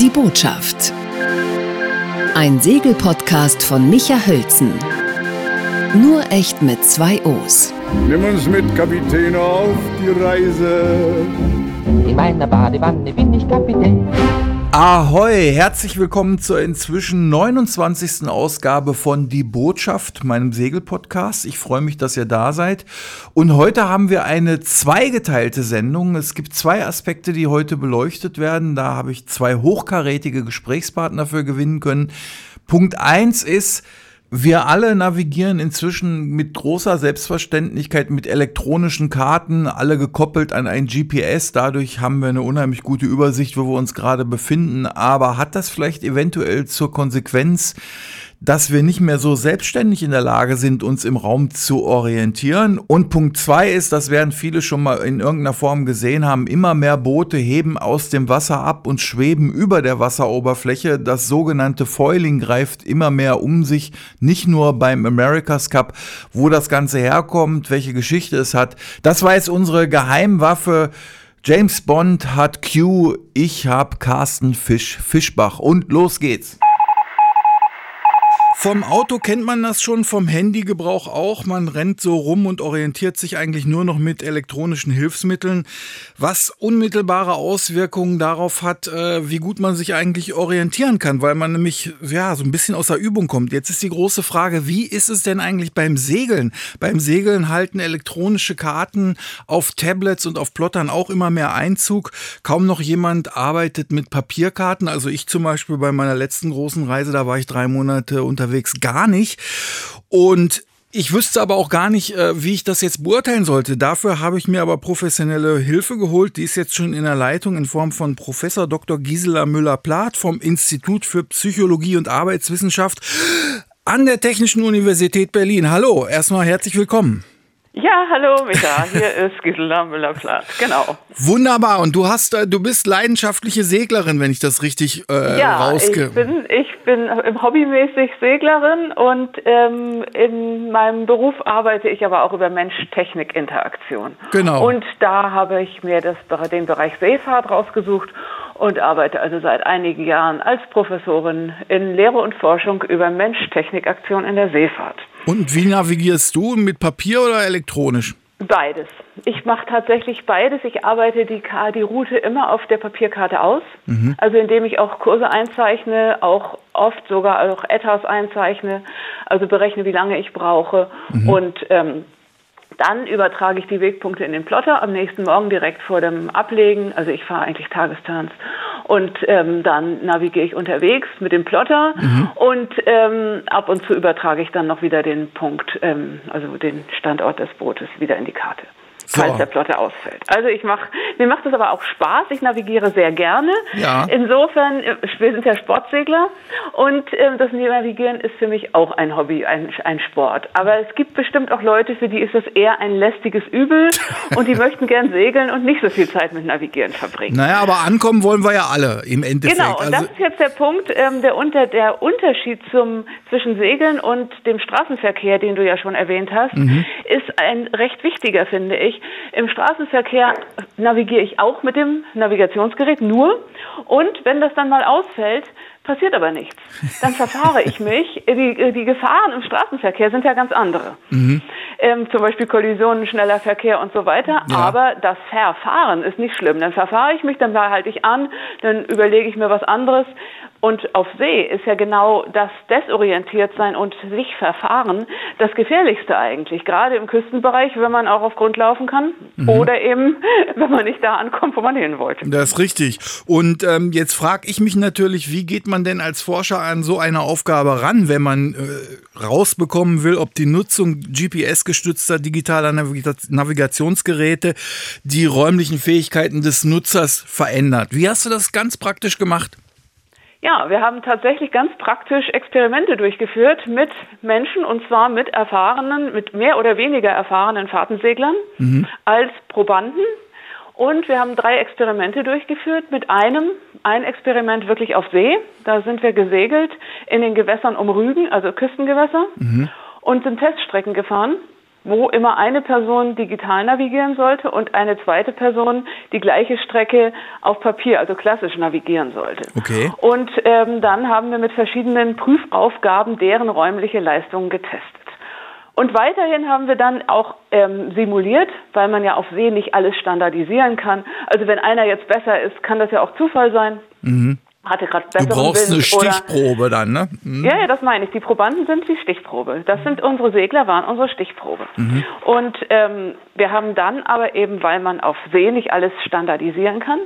Die Botschaft. Ein Segelpodcast von Micha Hölzen. Nur echt mit zwei O's. Nimm uns mit, Kapitän, auf die Reise. In meiner Badewanne bin ich Kapitän. Ahoi, herzlich willkommen zur inzwischen 29. Ausgabe von Die Botschaft, meinem Segelpodcast. Ich freue mich, dass ihr da seid. Und heute haben wir eine zweigeteilte Sendung. Es gibt zwei Aspekte, die heute beleuchtet werden. Da habe ich zwei hochkarätige Gesprächspartner für gewinnen können. Punkt eins ist, wir alle navigieren inzwischen mit großer Selbstverständlichkeit mit elektronischen Karten, alle gekoppelt an ein GPS. Dadurch haben wir eine unheimlich gute Übersicht, wo wir uns gerade befinden. Aber hat das vielleicht eventuell zur Konsequenz, dass wir nicht mehr so selbstständig in der Lage sind, uns im Raum zu orientieren. Und Punkt zwei ist, das werden viele schon mal in irgendeiner Form gesehen haben, immer mehr Boote heben aus dem Wasser ab und schweben über der Wasseroberfläche. Das sogenannte Foiling greift immer mehr um sich, nicht nur beim America's Cup, wo das Ganze herkommt, welche Geschichte es hat. Das war jetzt unsere Geheimwaffe. James Bond hat Q, ich hab Carsten Fisch Fischbach und los geht's. Vom Auto kennt man das schon, vom Handygebrauch auch. Man rennt so rum und orientiert sich eigentlich nur noch mit elektronischen Hilfsmitteln, was unmittelbare Auswirkungen darauf hat, äh, wie gut man sich eigentlich orientieren kann, weil man nämlich ja so ein bisschen aus der Übung kommt. Jetzt ist die große Frage, wie ist es denn eigentlich beim Segeln? Beim Segeln halten elektronische Karten auf Tablets und auf Plottern auch immer mehr Einzug. Kaum noch jemand arbeitet mit Papierkarten. Also ich zum Beispiel bei meiner letzten großen Reise, da war ich drei Monate unterwegs unterwegs gar nicht. Und ich wüsste aber auch gar nicht, äh, wie ich das jetzt beurteilen sollte. Dafür habe ich mir aber professionelle Hilfe geholt. Die ist jetzt schon in der Leitung in Form von Professor Dr. Gisela Müller-Plath vom Institut für Psychologie und Arbeitswissenschaft an der Technischen Universität Berlin. Hallo, erstmal herzlich willkommen. Ja, hallo Micha, hier ist Gisela Müller-Plath, genau. Wunderbar, und du hast, äh, du bist leidenschaftliche Seglerin, wenn ich das richtig äh, ja, rauske. ich bin, ich bin hobbymäßig Seglerin und ähm, in meinem Beruf arbeite ich aber auch über Mensch-Technik-Interaktion. Genau. Und da habe ich mir das, den Bereich Seefahrt rausgesucht und arbeite also seit einigen Jahren als Professorin in Lehre und Forschung über Mensch-Technik-Aktion in der Seefahrt. Und wie navigierst du? Mit Papier oder elektronisch? Beides. Ich mache tatsächlich beides. Ich arbeite die, die Route immer auf der Papierkarte aus. Mhm. Also indem ich auch Kurse einzeichne, auch oft sogar auch Etwas einzeichne, also berechne, wie lange ich brauche. Mhm. Und ähm, dann übertrage ich die Wegpunkte in den Plotter am nächsten Morgen direkt vor dem Ablegen. Also ich fahre eigentlich Tagesturns. Und ähm, dann navigiere ich unterwegs mit dem Plotter mhm. und ähm, ab und zu übertrage ich dann noch wieder den Punkt, ähm, also den Standort des Bootes wieder in die Karte so. falls der Plotter ausfällt. Also ich mache, mir macht das aber auch Spaß. Ich navigiere sehr gerne. Ja. Insofern, äh, wir sind ja Sportsegler und äh, das Navigieren ist für mich auch ein Hobby, ein, ein Sport. Aber es gibt bestimmt auch Leute, für die ist das eher ein lästiges Übel und die möchten gern segeln und nicht so viel Zeit mit Navigieren verbringen. Naja, aber ankommen wollen wir ja alle im Endeffekt. Genau, und also das ist jetzt der Punkt, ähm, der, unter, der Unterschied zum, zwischen Segeln und dem Straßenverkehr, den du ja schon erwähnt hast, mhm. ist ein recht wichtiger, finde ich. Im Straßenverkehr navigiere ich auch mit dem Navigationsgerät nur. Und wenn das dann mal ausfällt, passiert aber nichts. Dann verfahre ich mich. Die, die Gefahren im Straßenverkehr sind ja ganz andere. Mhm. Ähm, zum Beispiel Kollisionen, schneller Verkehr und so weiter. Ja. Aber das Verfahren ist nicht schlimm. Dann verfahre ich mich, dann halte ich an, dann überlege ich mir was anderes. Und auf See ist ja genau das Desorientiertsein und sich verfahren das Gefährlichste eigentlich. Gerade im Küstenbereich, wenn man auch auf Grund laufen kann mhm. oder eben, wenn man nicht da ankommt, wo man hin wollte. Das ist richtig. Und ähm, jetzt frage ich mich natürlich, wie geht man denn als Forscher an so eine Aufgabe ran, wenn man äh, rausbekommen will, ob die Nutzung GPS-gestützter digitaler Navigationsgeräte die räumlichen Fähigkeiten des Nutzers verändert? Wie hast du das ganz praktisch gemacht? Ja, wir haben tatsächlich ganz praktisch Experimente durchgeführt mit Menschen und zwar mit erfahrenen, mit mehr oder weniger erfahrenen Fahrtenseglern mhm. als Probanden. Und wir haben drei Experimente durchgeführt. Mit einem, ein Experiment wirklich auf See. Da sind wir gesegelt in den Gewässern um Rügen, also Küstengewässer, mhm. und sind Teststrecken gefahren wo immer eine Person digital navigieren sollte und eine zweite Person die gleiche Strecke auf Papier, also klassisch navigieren sollte. Okay. Und ähm, dann haben wir mit verschiedenen Prüfaufgaben deren räumliche Leistungen getestet. Und weiterhin haben wir dann auch ähm, simuliert, weil man ja auf See nicht alles standardisieren kann. Also wenn einer jetzt besser ist, kann das ja auch Zufall sein. Mhm. Hatte gerade Du besseren brauchst eine Wind oder- Stichprobe dann, ne? Mhm. ja, ja, das meine ich. Die Probanden sind die Stichprobe. Das sind unsere Segler, waren unsere Stichprobe. Und ähm, wir haben dann aber eben, weil man auf See nicht alles standardisieren kann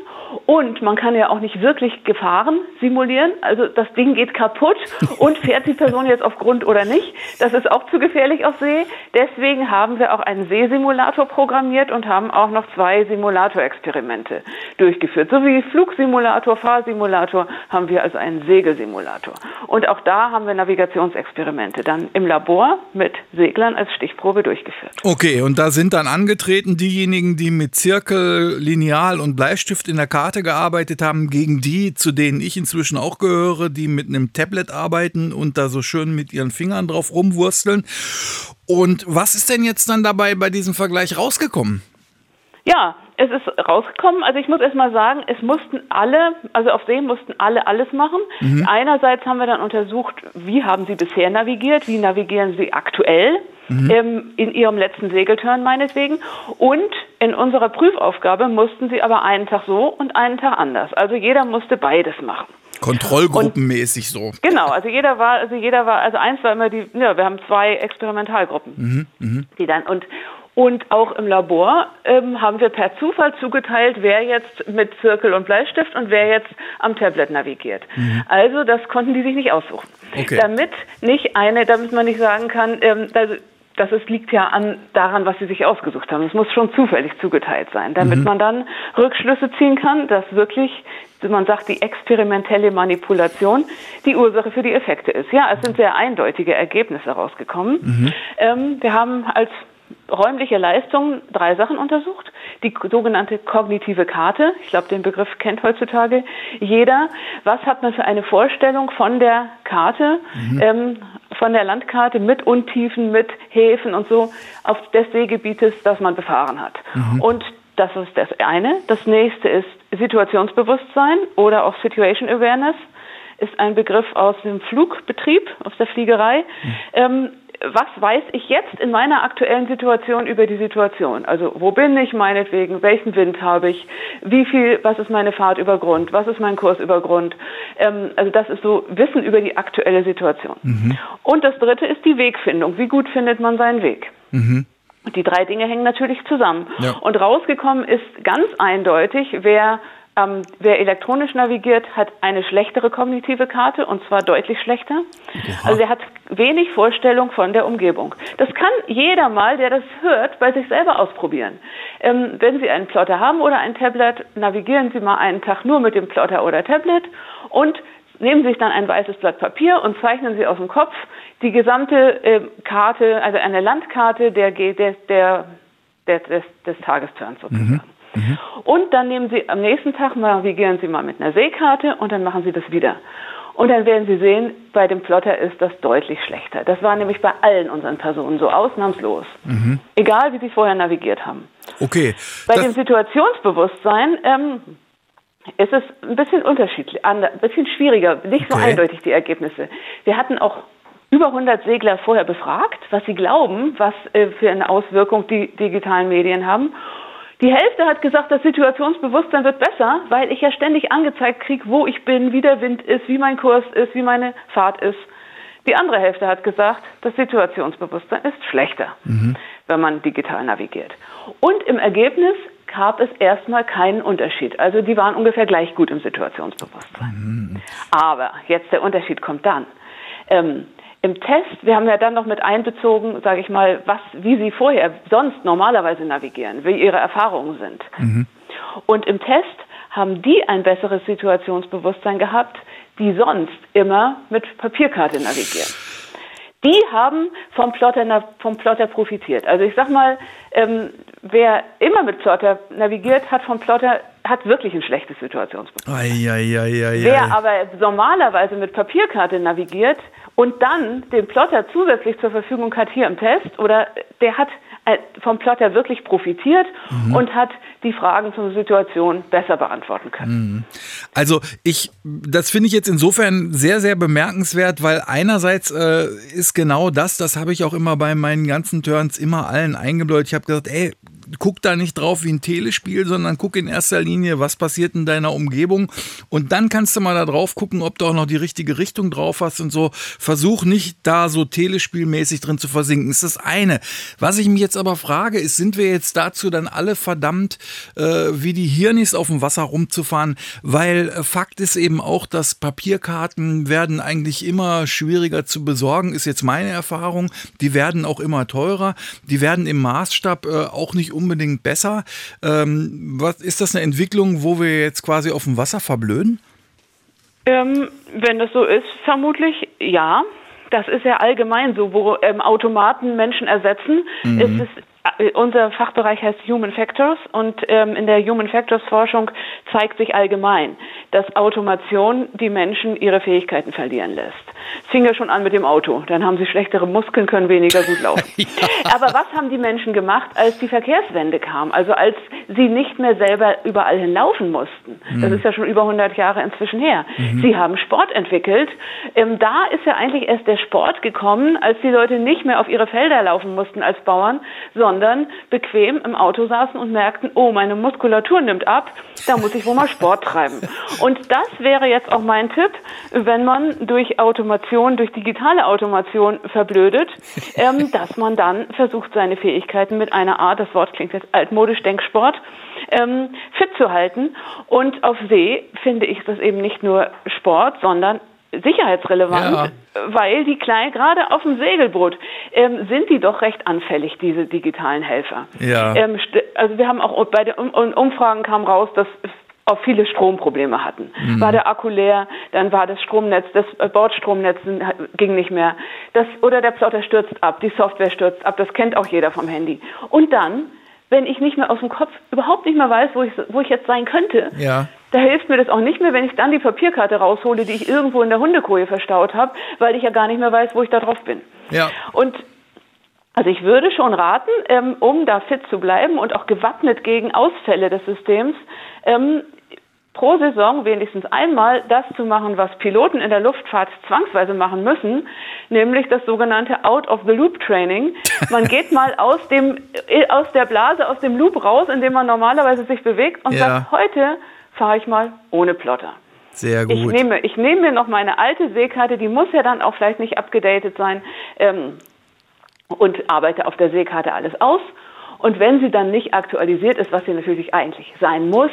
und man kann ja auch nicht wirklich Gefahren simulieren, also das Ding geht kaputt und fährt die Person jetzt auf Grund oder nicht, das ist auch zu gefährlich auf See. Deswegen haben wir auch einen Seesimulator programmiert und haben auch noch zwei Simulatorexperimente durchgeführt. So wie Flugsimulator, Fahrsimulator haben wir also einen Segelsimulator. Und auch da haben wir Navigationsexperimente dann im Labor mit Seglern als Stichprobe durchgeführt. Okay, und da sind dann angetreten diejenigen, die mit Zirkel, Lineal und Bleistift in der Karte gearbeitet haben, gegen die, zu denen ich inzwischen auch gehöre, die mit einem Tablet arbeiten und da so schön mit ihren Fingern drauf rumwursteln. Und was ist denn jetzt dann dabei bei diesem Vergleich rausgekommen? Ja, es ist rausgekommen. Also ich muss erst mal sagen, es mussten alle, also auf See mussten alle alles machen. Einerseits haben wir dann untersucht, wie haben sie bisher navigiert, wie navigieren sie aktuell ähm, in ihrem letzten Segelturn meinetwegen. Und in unserer Prüfaufgabe mussten sie aber einen Tag so und einen Tag anders. Also jeder musste beides machen. Kontrollgruppenmäßig so. Genau, also jeder war, also jeder war, also eins war immer die, ja, wir haben zwei Experimentalgruppen, die dann und und auch im Labor ähm, haben wir per Zufall zugeteilt, wer jetzt mit Zirkel und Bleistift und wer jetzt am Tablet navigiert. Also das konnten die sich nicht aussuchen. Okay. Damit nicht eine, damit man nicht sagen kann, ähm, also, das ist, liegt ja an daran, was sie sich ausgesucht haben. Es muss schon zufällig zugeteilt sein, damit man dann Rückschlüsse ziehen kann, dass wirklich, man sagt, die experimentelle Manipulation die Ursache für die Effekte ist. Ja, es sind sehr eindeutige Ergebnisse rausgekommen. Ähm, wir haben als räumliche Leistung drei Sachen untersucht. Die sogenannte kognitive Karte. Ich glaube, den Begriff kennt heutzutage jeder. Was hat man für eine Vorstellung von der Karte, ähm, von der Landkarte mit Untiefen, mit Häfen und so auf des Seegebietes, das man befahren hat? Und das ist das eine. Das nächste ist Situationsbewusstsein oder auch Situation Awareness ist ein Begriff aus dem Flugbetrieb, aus der Fliegerei. Ähm, was weiß ich jetzt in meiner aktuellen Situation über die Situation? Also wo bin ich meinetwegen? Welchen Wind habe ich? Wie viel? Was ist meine Fahrt über Grund? Was ist mein Kurs über Grund? Ähm, also das ist so Wissen über die aktuelle Situation. Und das Dritte ist die Wegfindung. Wie gut findet man seinen Weg? Und die drei Dinge hängen natürlich zusammen. Ja. Und rausgekommen ist ganz eindeutig, wer, ähm, wer elektronisch navigiert, hat eine schlechtere kognitive Karte und zwar deutlich schlechter. Also er hat wenig Vorstellung von der Umgebung. Das kann jeder mal, der das hört, bei sich selber ausprobieren. Ähm, wenn Sie einen Plotter haben oder ein Tablet, navigieren Sie mal einen Tag nur mit dem Plotter oder Tablet und nehmen Sie sich dann ein weißes Blatt Papier und zeichnen Sie aus dem Kopf die gesamte äh, Karte, also eine Landkarte der, der, der, des, des Tagesturns sozusagen. Und dann nehmen Sie am nächsten Tag, navigieren Sie mal mit einer Seekarte und dann machen Sie das wieder. Und dann werden Sie sehen, bei dem Plotter ist das deutlich schlechter. Das war nämlich bei allen unseren Personen so ausnahmslos. Egal, wie sie vorher navigiert haben. Okay. Bei Das- dem Situationsbewusstsein ähm, ist es ein bisschen unterschiedlich, ein bisschen schwieriger, nicht so Okay. eindeutig die Ergebnisse. Wir hatten auch über 100 Segler vorher befragt, was sie glauben, was äh, für eine Auswirkung die digitalen Medien haben. Die Hälfte hat gesagt, das Situationsbewusstsein wird besser, weil ich ja ständig angezeigt kriege, wo ich bin, wie der Wind ist, wie mein Kurs ist, wie meine Fahrt ist. Die andere Hälfte hat gesagt, das Situationsbewusstsein ist schlechter, wenn man digital navigiert. Und im Ergebnis gab es erstmal keinen Unterschied. Also die waren ungefähr gleich gut im Situationsbewusstsein. Aber jetzt der Unterschied kommt dann. Ähm, Im Test, wir haben ja dann noch mit einbezogen, sage ich mal, was, wie Sie vorher sonst normalerweise navigieren, wie Ihre Erfahrungen sind. Und im Test haben die ein besseres Situationsbewusstsein gehabt, die sonst immer mit Papierkarte navigieren. Die haben vom Plotter, vom Plotter profitiert. Also ich sag mal, ähm, wer immer mit Plotter navigiert, hat vom Plotter hat wirklich ein schlechtes Situationsbewusstsein. Eieieiei. Wer aber normalerweise mit Papierkarte navigiert und dann den Plotter zusätzlich zur Verfügung hat hier im Test oder der hat äh, vom Plotter wirklich profitiert mhm. und hat die Fragen zur Situation besser beantworten können. Mhm. Also ich, das finde ich jetzt insofern sehr, sehr bemerkenswert, weil einerseits äh, ist genau das, das habe ich auch immer bei meinen ganzen Turns immer allen eingebläut. Ich habe gesagt, ey, guck da nicht drauf wie ein Telespiel, sondern guck in erster Linie, was passiert in deiner Umgebung. Und dann kannst du mal da drauf gucken, ob du auch noch die richtige Richtung drauf hast und so. Versuch nicht da so telespielmäßig drin zu versinken. ist das eine. Was ich mich jetzt aber frage, ist, sind wir jetzt dazu dann alle verdammt, äh, wie die Hirnis auf dem Wasser rumzufahren? Weil äh, Fakt ist eben auch, dass Papierkarten werden eigentlich immer schwieriger zu besorgen, ist jetzt meine Erfahrung. Die werden auch immer teurer. Die werden im Maßstab äh, auch nicht unbedingt besser. Ähm, was, ist das eine Entwicklung, wo wir jetzt quasi auf dem Wasser verblöden? Ähm, wenn das so ist, vermutlich ja. Das ist ja allgemein so, wo ähm, Automaten Menschen ersetzen. Mhm. Ist es unser Fachbereich heißt Human Factors und ähm, in der Human Factors Forschung zeigt sich allgemein, dass Automation die Menschen ihre Fähigkeiten verlieren lässt. Es fing ja schon an mit dem Auto. Dann haben sie schlechtere Muskeln, können weniger gut laufen. ja. Aber was haben die Menschen gemacht, als die Verkehrswende kam? Also als sie nicht mehr selber überall hinlaufen mussten. Mhm. Das ist ja schon über 100 Jahre inzwischen her. Mhm. Sie haben Sport entwickelt. Ähm, da ist ja eigentlich erst der Sport gekommen, als die Leute nicht mehr auf ihre Felder laufen mussten als Bauern, sondern sondern bequem im Auto saßen und merkten, oh, meine Muskulatur nimmt ab, da muss ich wohl mal Sport treiben. Und das wäre jetzt auch mein Tipp, wenn man durch Automation, durch digitale Automation verblödet, ähm, dass man dann versucht, seine Fähigkeiten mit einer Art, das Wort klingt jetzt altmodisch, Denksport, ähm, fit zu halten. Und auf See finde ich das eben nicht nur Sport, sondern sicherheitsrelevant, ja. weil die kleinen, gerade auf dem Segelboot, ähm, sind die doch recht anfällig, diese digitalen Helfer. Ja. Ähm, also wir haben auch bei den Umfragen kam raus, dass auch viele Stromprobleme hatten. Mhm. War der Akku leer, dann war das Stromnetz, das äh, Bordstromnetz ging nicht mehr. Das, oder der Plotter stürzt ab, die Software stürzt ab, das kennt auch jeder vom Handy. Und dann wenn ich nicht mehr aus dem Kopf überhaupt nicht mehr weiß, wo ich, wo ich jetzt sein könnte, ja. da hilft mir das auch nicht mehr, wenn ich dann die Papierkarte raushole, die ich irgendwo in der Hundekoje verstaut habe, weil ich ja gar nicht mehr weiß, wo ich da drauf bin. Ja. Und also ich würde schon raten, ähm, um da fit zu bleiben und auch gewappnet gegen Ausfälle des Systems, ähm, pro Saison wenigstens einmal das zu machen, was Piloten in der Luftfahrt zwangsweise machen müssen, nämlich das sogenannte Out-of-the-Loop-Training. Man geht mal aus dem äh, aus der Blase, aus dem Loop raus, in dem man normalerweise sich bewegt und ja. sagt, heute fahre ich mal ohne Plotter. Sehr gut. Ich nehme, ich nehme mir noch meine alte Seekarte, die muss ja dann auch vielleicht nicht abgedatet sein, ähm, und arbeite auf der Seekarte alles aus und wenn sie dann nicht aktualisiert ist, was sie natürlich eigentlich sein muss,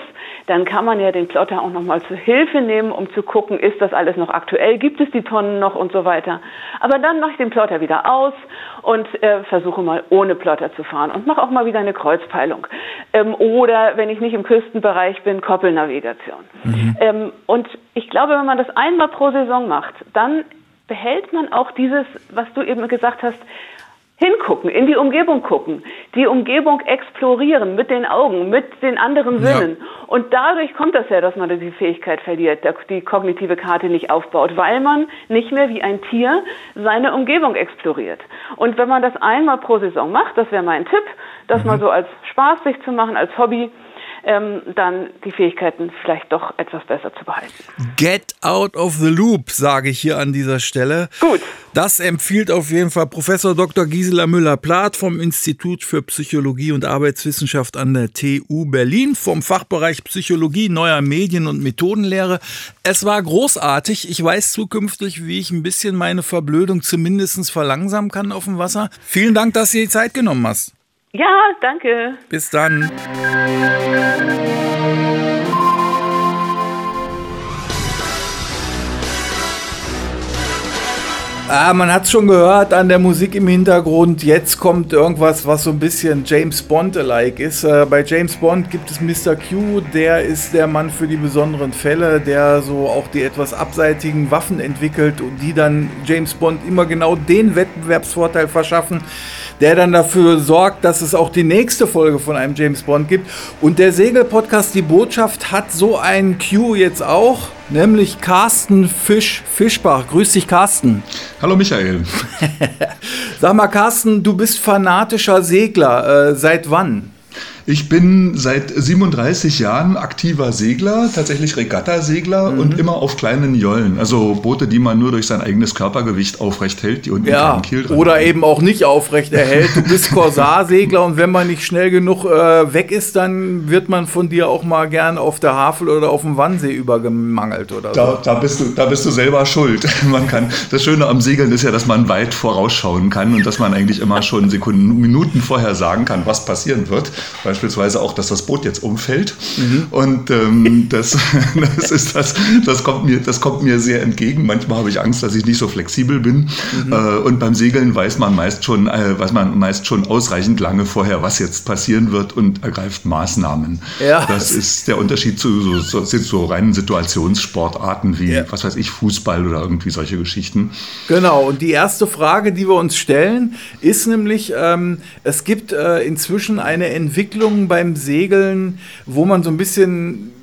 dann kann man ja den Plotter auch nochmal zur Hilfe nehmen, um zu gucken, ist das alles noch aktuell, gibt es die Tonnen noch und so weiter. Aber dann mache ich den Plotter wieder aus und äh, versuche mal ohne Plotter zu fahren und mache auch mal wieder eine Kreuzpeilung. Ähm, oder wenn ich nicht im Küstenbereich bin, Koppelnavigation. Mhm. Ähm, und ich glaube, wenn man das einmal pro Saison macht, dann behält man auch dieses, was du eben gesagt hast, hingucken, in die Umgebung gucken, die Umgebung explorieren mit den Augen, mit den anderen Sinnen. Ja. Und dadurch kommt das ja, dass man die Fähigkeit verliert, die kognitive Karte nicht aufbaut, weil man nicht mehr wie ein Tier seine Umgebung exploriert. Und wenn man das einmal pro Saison macht, das wäre mein Tipp, das mhm. mal so als Spaß sich zu machen, als Hobby, ähm, dann die Fähigkeiten vielleicht doch etwas besser zu behalten. Get out of the loop, sage ich hier an dieser Stelle. Gut. Das empfiehlt auf jeden Fall Professor Dr. Gisela Müller-Plath vom Institut für Psychologie und Arbeitswissenschaft an der TU Berlin vom Fachbereich Psychologie, neuer Medien und Methodenlehre. Es war großartig. Ich weiß zukünftig, wie ich ein bisschen meine Verblödung zumindest verlangsamen kann auf dem Wasser. Vielen Dank, dass du dir die Zeit genommen hast. Ja, danke. Bis dann. Ah, man hat es schon gehört an der Musik im Hintergrund. Jetzt kommt irgendwas, was so ein bisschen James Bond-alike ist. Äh, bei James Bond gibt es Mr. Q, der ist der Mann für die besonderen Fälle, der so auch die etwas abseitigen Waffen entwickelt und die dann James Bond immer genau den Wettbewerbsvorteil verschaffen, der dann dafür sorgt, dass es auch die nächste Folge von einem James Bond gibt. Und der Segel-Podcast Die Botschaft hat so einen Q jetzt auch. Nämlich Carsten Fisch, Fischbach. Grüß dich, Carsten. Hallo, Michael. Sag mal, Carsten, du bist fanatischer Segler. Äh, seit wann? Ich bin seit 37 Jahren aktiver Segler, tatsächlich Regattasegler mhm. und immer auf kleinen Jollen. Also Boote, die man nur durch sein eigenes Körpergewicht aufrecht hält, die unten ja, Kiel dran Oder eben auch nicht aufrecht erhält. Du bist Korsarsegler und wenn man nicht schnell genug äh, weg ist, dann wird man von dir auch mal gern auf der Havel oder auf dem Wannsee übergemangelt oder da, so. Da bist, du, da bist du selber schuld. Man kann, das Schöne am Segeln ist ja, dass man weit vorausschauen kann und dass man eigentlich immer schon Sekunden, Minuten vorher sagen kann, was passieren wird. Weil beispielsweise auch, dass das Boot jetzt umfällt. Mhm. Und ähm, das, das, ist das, das, kommt mir, das kommt mir sehr entgegen. Manchmal habe ich Angst, dass ich nicht so flexibel bin. Mhm. Äh, und beim Segeln weiß man meist schon, äh, weiß man meist schon ausreichend lange vorher, was jetzt passieren wird und ergreift Maßnahmen. Ja. Das ist der Unterschied zu so, so, so reinen Situationssportarten wie, ja. was weiß ich, Fußball oder irgendwie solche Geschichten. Genau. Und die erste Frage, die wir uns stellen, ist nämlich, ähm, es gibt äh, inzwischen eine Entwicklung, Entwicklungen beim Segeln, wo man so ein bisschen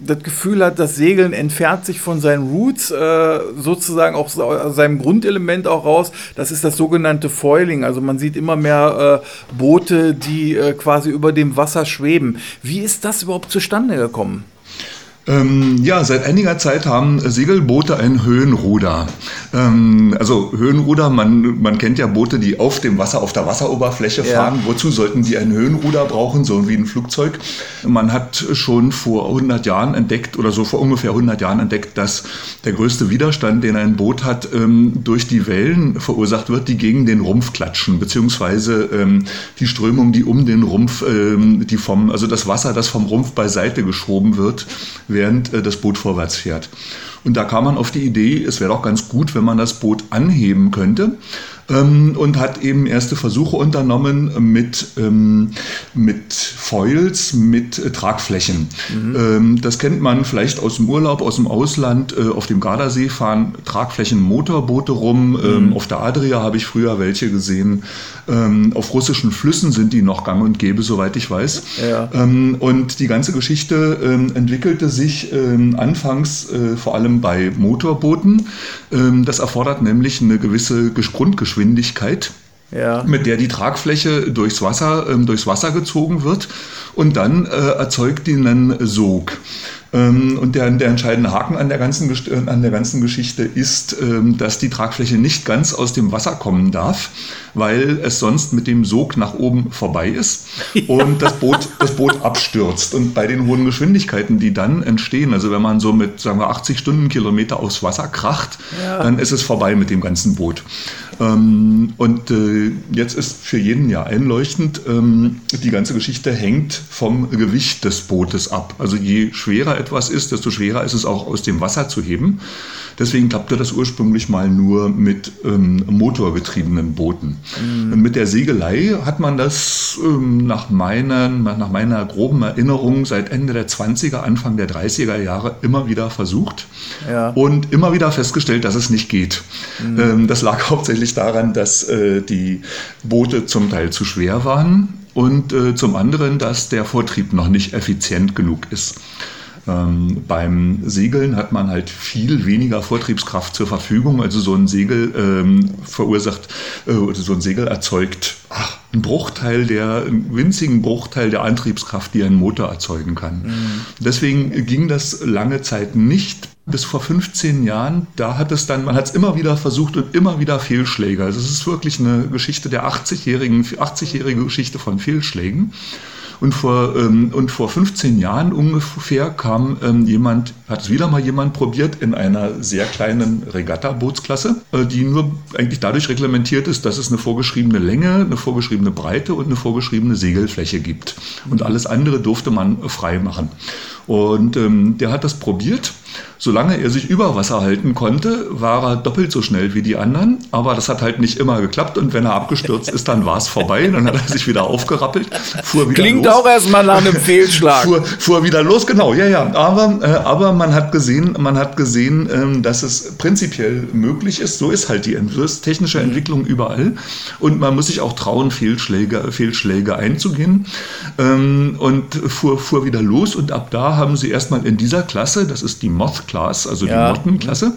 das Gefühl hat, das Segeln entfernt sich von seinen Roots, äh, sozusagen auch seinem Grundelement auch raus. Das ist das sogenannte Foiling. Also man sieht immer mehr äh, Boote, die äh, quasi über dem Wasser schweben. Wie ist das überhaupt zustande gekommen? Ähm, ja, seit einiger Zeit haben Segelboote ein Höhenruder. Ähm, also Höhenruder, man, man kennt ja Boote, die auf dem Wasser, auf der Wasseroberfläche fahren. Ja. Wozu sollten die ein Höhenruder brauchen, so wie ein Flugzeug? Man hat schon vor 100 Jahren entdeckt oder so vor ungefähr 100 Jahren entdeckt, dass der größte Widerstand, den ein Boot hat, ähm, durch die Wellen verursacht wird, die gegen den Rumpf klatschen, beziehungsweise ähm, die Strömung, die um den Rumpf, ähm, die vom, also das Wasser, das vom Rumpf beiseite geschoben wird, während äh, das Boot vorwärts fährt. Und da kam man auf die Idee, es wäre doch ganz gut, wenn man das Boot anheben könnte ähm, und hat eben erste Versuche unternommen mit, ähm, mit Foils, mit äh, Tragflächen. Mhm. Ähm, das kennt man vielleicht aus dem Urlaub, aus dem Ausland. Äh, auf dem Gardasee fahren Tragflächen Motorboote rum. Ähm, mhm. auf der Adria habe ich früher welche gesehen. Ähm, auf russischen Flüssen sind die noch gang und gäbe, soweit ich weiß. Ja. Ähm, und die ganze Geschichte entwickelte sich anfangs äh, vor allem bei Motorbooten. das erfordert nämlich eine gewisse Grundgeschwindigkeit Geschwindigkeit, ja. mit der die Tragfläche durchs Wasser, ähm, durchs Wasser gezogen wird und dann äh, erzeugt die einen Sog. Ähm, und der, der, entscheidende Haken an der, ganzen, äh, an der ganzen Geschichte ist, ähm, dass die Tragfläche nicht ganz aus dem Wasser kommen darf, weil es sonst mit dem Sog nach oben vorbei ist und das Boot, das Boot abstürzt. Und bei den hohen Geschwindigkeiten, die dann entstehen, also wenn man so mit sagen wir, 80 Stundenkilometer aufs Wasser kracht, ja. dann ist es vorbei mit dem ganzen Boot. Ähm, und äh, jetzt ist für jeden ja einleuchtend, die ganze Geschichte hängt vom Gewicht des Bootes ab. Also je schwerer etwas ist, desto schwerer ist es auch aus dem Wasser zu heben. Deswegen klappte das ursprünglich mal nur mit ähm, motorgetriebenen Booten. Mhm. Und mit der Segelei hat man das ähm, nach, meinen, nach meiner groben Erinnerung seit Ende der 20er, Anfang der 30er Jahre immer wieder versucht ja. und immer wieder festgestellt, dass es nicht geht. Mhm. Ähm, das lag hauptsächlich daran, dass äh, die Boote zum Teil zu schwer waren und äh, zum anderen, dass der Vortrieb noch nicht effizient genug ist. Ähm, beim Segeln hat man halt viel weniger Vortriebskraft zur Verfügung. Also so ein Segel ähm, verursacht, äh, so ein Segel erzeugt ach, einen Bruchteil der, einen winzigen Bruchteil der Antriebskraft, die ein Motor erzeugen kann. Mhm. Deswegen ging das lange Zeit nicht. Bis vor 15 Jahren, da hat es dann, man hat es immer wieder versucht und immer wieder Fehlschläge. Also es ist wirklich eine Geschichte der 80-jährigen, 80-jährige Geschichte von Fehlschlägen. Und vor, ähm, und vor 15 Jahren ungefähr kam ähm, jemand, hat es wieder mal jemand probiert in einer sehr kleinen Regatta-Bootsklasse, äh, die nur eigentlich dadurch reglementiert ist, dass es eine vorgeschriebene Länge, eine vorgeschriebene Breite und eine vorgeschriebene Segelfläche gibt. Und alles andere durfte man frei machen. Und ähm, der hat das probiert Solange er sich über Wasser halten konnte, war er doppelt so schnell wie die anderen. Aber das hat halt nicht immer geklappt. Und wenn er abgestürzt ist, dann war es vorbei. Dann hat er sich wieder aufgerappelt, fuhr wieder Klingt los. auch erstmal nach einem Fehlschlag. fuhr, fuhr wieder los, genau. Ja, ja. Aber, äh, aber man hat gesehen, man hat gesehen, ähm, dass es prinzipiell möglich ist. So ist halt die ist technische Entwicklung überall. Und man muss sich auch trauen, Fehlschläge, Fehlschläge einzugehen. Ähm, und fuhr, fuhr wieder los. Und ab da haben sie erstmal in dieser Klasse, das ist die North Class, also die Ja. Mottenklasse.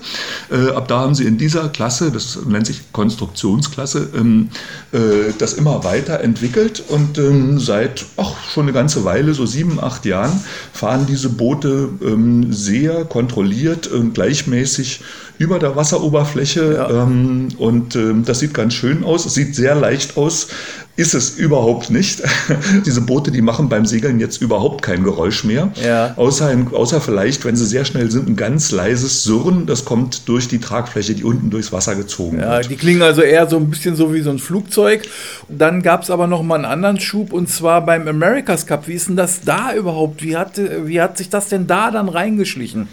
Äh, ab da haben sie in dieser Klasse, das nennt sich Konstruktionsklasse, ähm, äh, das immer weiter entwickelt und ähm, seit ach, schon eine ganze Weile, so sieben, acht Jahren, fahren diese Boote ähm, sehr kontrolliert und gleichmäßig über der Wasseroberfläche Ja. ähm, und ähm, das sieht ganz schön aus. Es sieht sehr leicht aus, ist es überhaupt nicht. Diese Boote, die machen beim Segeln jetzt überhaupt kein Geräusch mehr, Ja. außer, ein, außer vielleicht, wenn sie sehr schnell sind, ein ganz leises Surren. Das kommt durch die Tragfläche, die unten durchs Wasser gezogen Ja, wird. die klingen also eher so ein bisschen so wie so ein Flugzeug. Dann gab es aber noch mal einen anderen Schub und zwar beim America's Cup. Wie ist denn das da überhaupt? Wie hat, wie hat sich das denn da dann reingeschlichen?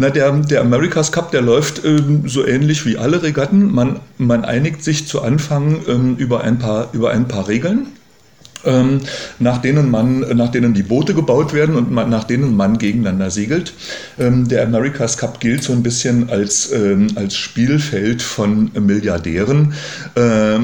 Na, der, der America's Cup, der läuft ähm, so ähnlich wie alle Regatten. Man, man einigt sich zu Anfang ähm, über, ein paar, über ein paar Regeln. Ähm, nach, denen man, nach denen die Boote gebaut werden und man, nach denen man gegeneinander segelt. Ähm, der America's Cup gilt so ein bisschen als, ähm, als Spielfeld von Milliardären, äh,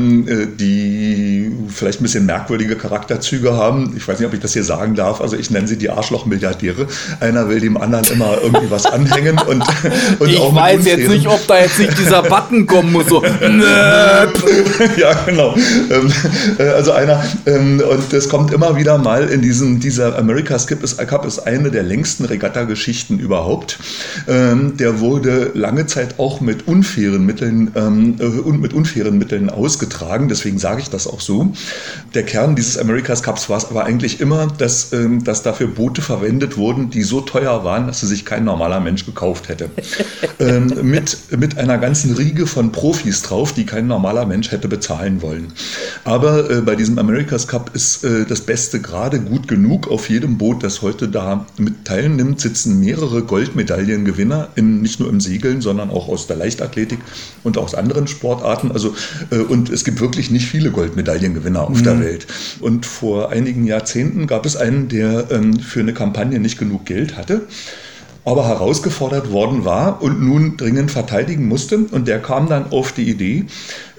die vielleicht ein bisschen merkwürdige Charakterzüge haben. Ich weiß nicht, ob ich das hier sagen darf. Also ich nenne sie die Arschloch-Milliardäre. Einer will dem anderen immer irgendwie was anhängen und, und Ich auch weiß jetzt nicht, ob da jetzt nicht dieser Button kommen muss. So, ja, genau. Äh, also einer, und das kommt immer wieder mal in diesem, dieser America's Cup ist, Cup ist eine der längsten Regatta-Geschichten überhaupt. Ähm, der wurde lange Zeit auch mit unfairen Mitteln, ähm, äh, mit unfairen Mitteln ausgetragen, deswegen sage ich das auch so. Der Kern dieses America's Cups war es aber eigentlich immer, dass, ähm, dass dafür Boote verwendet wurden, die so teuer waren, dass sie sich kein normaler Mensch gekauft hätte. ähm, mit, mit einer ganzen Riege von Profis drauf, die kein normaler Mensch hätte bezahlen wollen. Aber äh, bei diesem America's Cup ist äh, das Beste gerade gut genug. Auf jedem Boot, das heute da mit teilnimmt, sitzen mehrere Goldmedaillengewinner, in, nicht nur im Segeln, sondern auch aus der Leichtathletik und aus anderen Sportarten. Also, äh, und es gibt wirklich nicht viele Goldmedaillengewinner auf der Welt. Und vor einigen Jahrzehnten gab es einen, der ähm, für eine Kampagne nicht genug Geld hatte aber herausgefordert worden war und nun dringend verteidigen musste. Und der kam dann auf die Idee,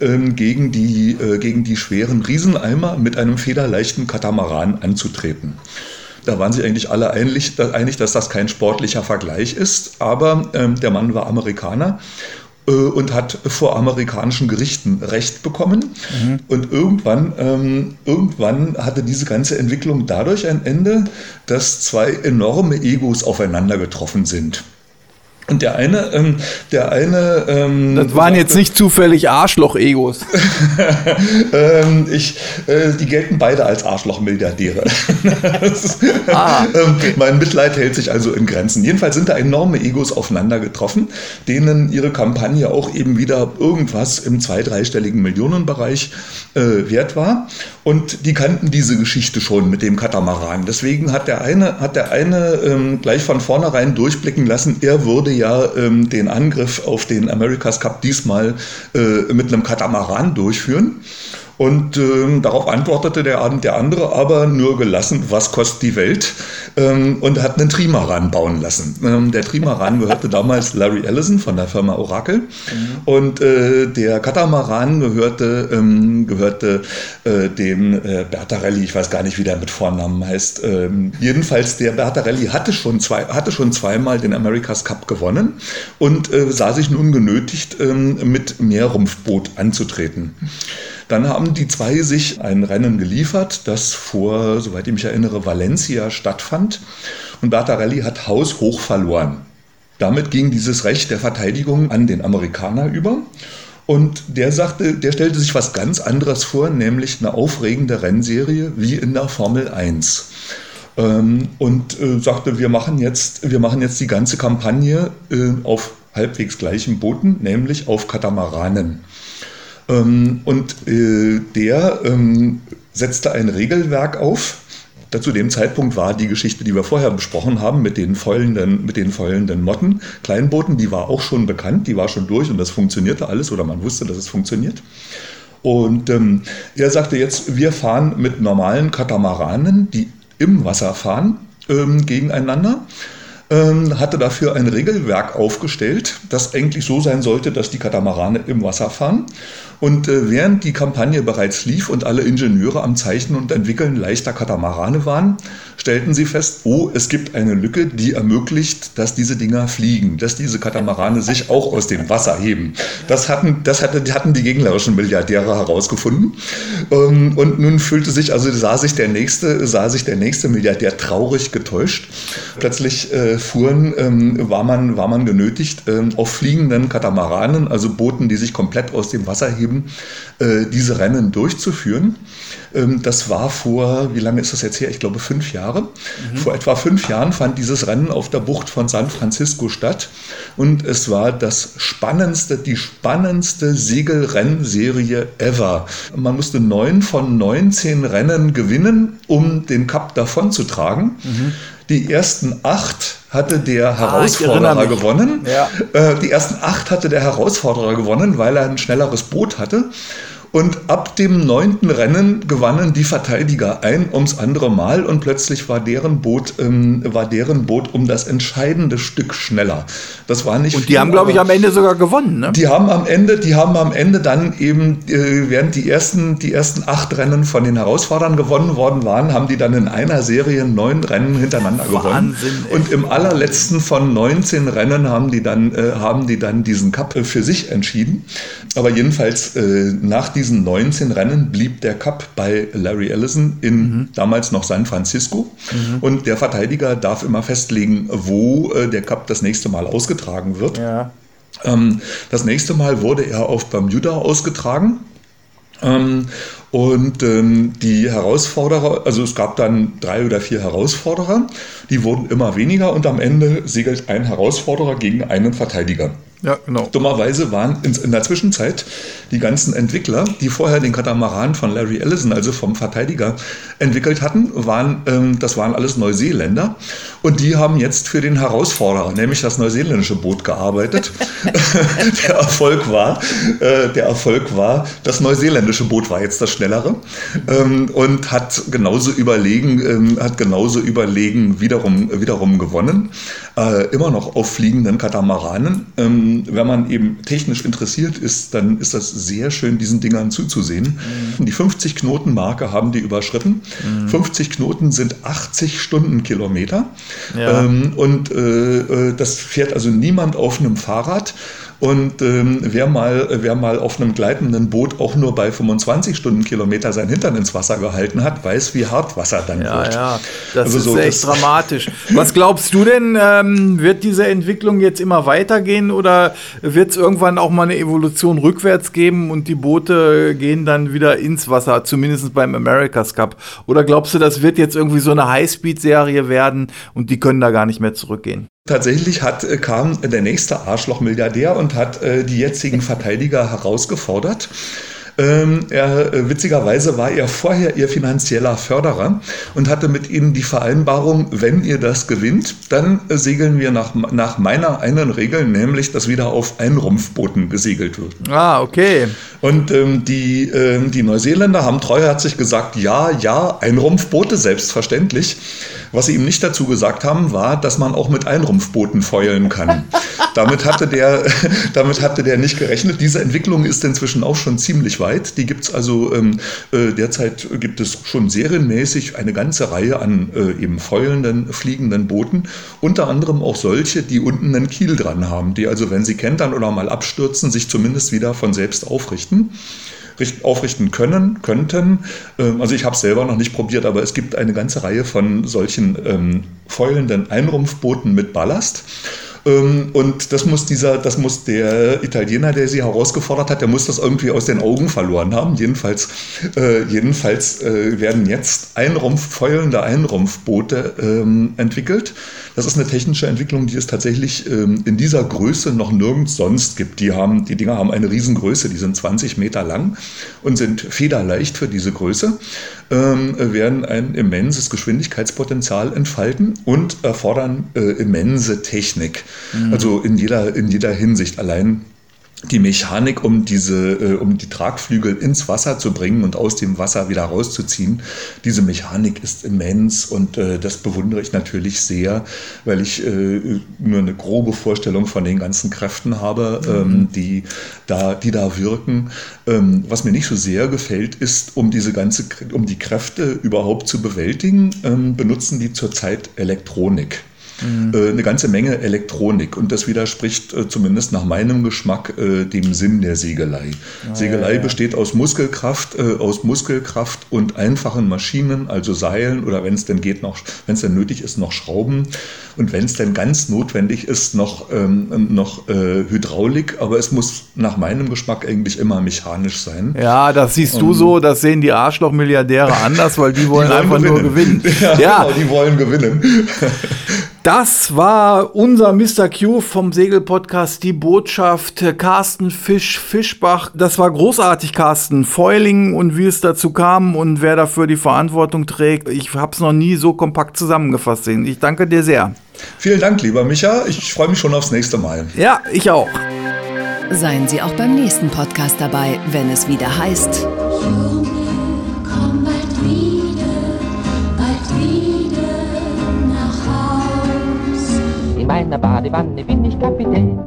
ähm, gegen, die, äh, gegen die schweren Rieseneimer mit einem federleichten Katamaran anzutreten. Da waren sich eigentlich alle einig, dass das kein sportlicher Vergleich ist, aber ähm, der Mann war Amerikaner und hat vor amerikanischen Gerichten Recht bekommen. Und irgendwann, ähm, irgendwann hatte diese ganze Entwicklung dadurch ein Ende, dass zwei enorme Egos aufeinander getroffen sind. Und der eine, ähm, der eine. Ähm, Das waren jetzt nicht zufällig Arschloch-Egos. ähm, ich, äh, die gelten beide als Arschloch-Milliardäre. Ist- ähm, mein Mitleid hält sich also in Grenzen. Jedenfalls sind da enorme Egos aufeinander getroffen, denen ihre Kampagne auch eben wieder irgendwas im zwei-, dreistelligen Millionenbereich äh, wert war. Und die kannten diese Geschichte schon mit dem Katamaran. Deswegen hat der eine, hat der eine ähm, gleich von vornherein durchblicken lassen, er würde ja ähm, den Angriff auf den America's Cup diesmal äh, mit einem Katamaran durchführen. Und ähm, darauf antwortete der, der andere aber nur gelassen, was kostet die Welt? Ähm, und hat einen Trimaran bauen lassen. Ähm, der Trimaran gehörte damals Larry Ellison von der Firma Oracle. Und äh, der Katamaran gehörte, ähm, gehörte äh, dem äh, Bertarelli, ich weiß gar nicht, wie der mit Vornamen heißt. Ähm, jedenfalls, der Bertarelli hatte schon, zwei, hatte schon zweimal den America's Cup gewonnen und äh, sah sich nun genötigt, ähm, mit Meerrumpfboot anzutreten. Dann haben die zwei sich ein Rennen geliefert, das vor, soweit ich mich erinnere, Valencia stattfand. Und Bertarelli hat haushoch verloren. Damit ging dieses Recht der Verteidigung an den Amerikaner über. Und der sagte, der stellte sich was ganz anderes vor, nämlich eine aufregende Rennserie wie in der Formel 1. Ähm, und äh, sagte, wir machen, jetzt, wir machen jetzt die ganze Kampagne äh, auf halbwegs gleichen Booten, nämlich auf Katamaranen. Ähm, und äh, der ähm, setzte ein Regelwerk auf. Zu dem Zeitpunkt war die Geschichte, die wir vorher besprochen haben, mit den fäulenden, mit den fäulenden Motten, Kleinbooten, die war auch schon bekannt, die war schon durch und das funktionierte alles oder man wusste, dass es funktioniert. Und ähm, er sagte jetzt, wir fahren mit normalen Katamaranen, die im Wasser fahren, ähm, gegeneinander. ähm, hatte dafür ein Regelwerk aufgestellt, das eigentlich so sein sollte, dass die Katamarane im Wasser fahren. Und äh, während die Kampagne bereits lief und alle Ingenieure am Zeichnen und Entwickeln leichter Katamarane waren, stellten sie fest, oh, es gibt eine Lücke, die ermöglicht, dass diese Dinger fliegen, dass diese Katamarane sich auch aus dem Wasser heben. Das hatten, das hatte, hatten die gegnerischen Milliardäre herausgefunden. Ähm, und nun fühlte sich, also sah sich der nächste, sah sich der nächste Milliardär traurig getäuscht. Plötzlich äh, fuhren, ähm, war, man, war man genötigt, ähm, auf fliegenden Katamaranen, also Booten, die sich komplett aus dem Wasser heben, äh, diese Rennen durchzuführen. Ähm, das war vor, wie lange ist das jetzt her? Ich glaube fünf Jahre. Mhm. Vor etwa fünf Jahren fand dieses Rennen auf der Bucht von San Francisco statt und es war das spannendste, die spannendste Segelrennserie ever. Man musste neun von 19 Rennen gewinnen, um den Cup davonzutragen. Mhm. Die ersten acht hatte der ah, Herausforderer ah, gewonnen. Ja. Äh, die ersten acht hatte der Herausforderer gewonnen, weil er ein schnelleres Boot hatte. Und ab dem neunten Rennen gewannen die Verteidiger ein ums andere Mal und plötzlich war deren Boot, ähm, war deren Boot um das entscheidende Stück schneller. Das war nicht. Und die viel, haben, glaube ich, am Ende sogar gewonnen. Ne? Die haben am Ende, die haben am Ende dann eben, äh, während die ersten, die ersten acht Rennen von den Herausforderern gewonnen worden waren, haben die dann in einer Serie neun Rennen hintereinander Wahnsinn, gewonnen. Ey. Und im allerletzten von 19 Rennen haben die dann, äh, haben die dann diesen Cup für sich entschieden. Aber jedenfalls äh, nach diesem diesen 19 Rennen blieb der Cup bei Larry Ellison in mhm. damals noch San Francisco. Mhm. Und der Verteidiger darf immer festlegen, wo äh, der Cup das nächste Mal ausgetragen wird. Ja. Ähm, das nächste Mal wurde er auf Bermuda ausgetragen. Ähm, und ähm, die Herausforderer, also es gab dann drei oder vier Herausforderer, die wurden immer weniger und am Ende segelt ein Herausforderer gegen einen Verteidiger. Ja, genau. Dummerweise waren in, der Zwischenzeit die ganzen Entwickler, die vorher den Katamaran von Larry Ellison, also vom Verteidiger, entwickelt hatten, waren, ähm, das waren alles Neuseeländer. Und die haben jetzt für den Herausforderer, nämlich das neuseeländische Boot, gearbeitet. der Erfolg war, äh, der Erfolg war, das neuseeländische Boot war jetzt das schnellere ähm, und hat genauso überlegen, ähm, hat genauso überlegen wiederum, wiederum gewonnen. Äh, immer noch auf fliegenden Katamaranen. Ähm, wenn man eben technisch interessiert ist, dann ist das sehr schön, diesen Dingern zuzusehen. Mhm. Die 50 Knoten Marke haben die überschritten. Mhm. 50 Knoten sind 80 Stundenkilometer. Ja. Ähm, und äh, äh, das fährt also niemand auf einem Fahrrad. Und ähm, wer, mal, wer mal auf einem gleitenden Boot auch nur bei 25 Stundenkilometer sein Hintern ins Wasser gehalten hat, weiß, wie hart Wasser dann ja, wird. Ja, das also ist so, echt das dramatisch. Was glaubst du denn, ähm, wird diese Entwicklung jetzt immer weitergehen oder wird es irgendwann auch mal eine Evolution rückwärts geben und die Boote gehen dann wieder ins Wasser, zumindest beim America's Cup? Oder glaubst du, das wird jetzt irgendwie so eine Highspeed-Serie werden und die können da gar nicht mehr zurückgehen? Tatsächlich hat, äh, kam der nächste Arschloch-Milliardär und hat äh, die jetzigen Verteidiger herausgefordert. Ähm, er, äh, witzigerweise war er vorher ihr finanzieller Förderer und hatte mit ihnen die Vereinbarung, wenn ihr das gewinnt, dann äh, segeln wir nach, nach meiner einen Regel, nämlich, dass wieder auf Einrumpfbooten gesegelt wird. Ah, okay. Und ähm, die, ähm, die Neuseeländer haben treuherzig gesagt, ja, ja, Einrumpfboote, selbstverständlich. Was sie ihm nicht dazu gesagt haben, war, dass man auch mit Einrumpfbooten feulen kann. damit, hatte der, damit hatte der nicht gerechnet. Diese Entwicklung ist inzwischen auch schon ziemlich weit. Die gibt es also, ähm, äh, derzeit gibt es schon serienmäßig eine ganze Reihe an äh, eben feuernden, fliegenden Booten. Unter anderem auch solche, die unten einen Kiel dran haben, die also, wenn sie kentern oder mal abstürzen, sich zumindest wieder von selbst aufrichten aufrichten können, könnten. Ähm, also ich habe es selber noch nicht probiert, aber es gibt eine ganze Reihe von solchen ähm, fäulenden Einrumpfbooten mit Ballast. Ähm, und das muss dieser, das muss der Italiener, der sie herausgefordert hat, der muss das irgendwie aus den Augen verloren haben. Jedenfalls, äh, jedenfalls äh, werden jetzt Einrumpf, fäulende Einrumpfboote ähm, entwickelt. Das ist eine technische Entwicklung, die es tatsächlich ähm, in dieser Größe noch nirgends sonst gibt. Die haben, die Dinger haben eine Riesengröße, die sind 20 Meter lang und sind federleicht für diese Größe ähm, werden ein immenses Geschwindigkeitspotenzial entfalten und erfordern äh, immense Technik. Mhm. Also in jeder, in jeder Hinsicht. Allein die Mechanik, um diese, äh, um die Tragflügel ins Wasser zu bringen und aus dem Wasser wieder rauszuziehen. Diese Mechanik ist immens und äh, das bewundere ich natürlich sehr, weil ich äh, nur eine grobe Vorstellung von den ganzen Kräften habe, ähm, mhm. die da, die da wirken. Ähm, was mir nicht so sehr gefällt, ist, um diese ganze, um die Kräfte überhaupt zu bewältigen, ähm, benutzen die zurzeit Elektronik. Mhm. Äh, eine ganze Menge Elektronik. Und das widerspricht äh, zumindest nach meinem Geschmack äh, dem Sinn der Segelei. Ah, Segelei ja, ja. besteht aus Muskelkraft, aus Muskelkraft und einfachen Maschinen, also Seilen oder wenn es denn geht, noch, wenn es denn nötig ist, noch Schrauben. Und wenn es denn ganz notwendig ist, noch, ähm, noch äh, Hydraulik, aber es muss nach meinem Geschmack eigentlich immer mechanisch sein. Ja, das siehst du so, das sehen die Arschloch-Milliardäre anders, weil die wollen, die wollen einfach gewinnen. nur gewinnen. Ja, ja. Genau, die wollen gewinnen. Das war unser Mr. Q vom Segelpodcast Die Botschaft. Carsten Fisch, Fischbach. Das war großartig, Carsten. Foiling und wie es dazu kam und wer dafür die Verantwortung trägt. Ich habe es noch nie so kompakt zusammengefasst sehen. Ich danke dir sehr. Vielen Dank, lieber Micha. Ich freue mich schon aufs nächste Mal. Ja, ich auch. Seien Sie auch beim nächsten Podcast dabei, wenn es wieder heißt. In meiner Badewanne bin ich Kapitän.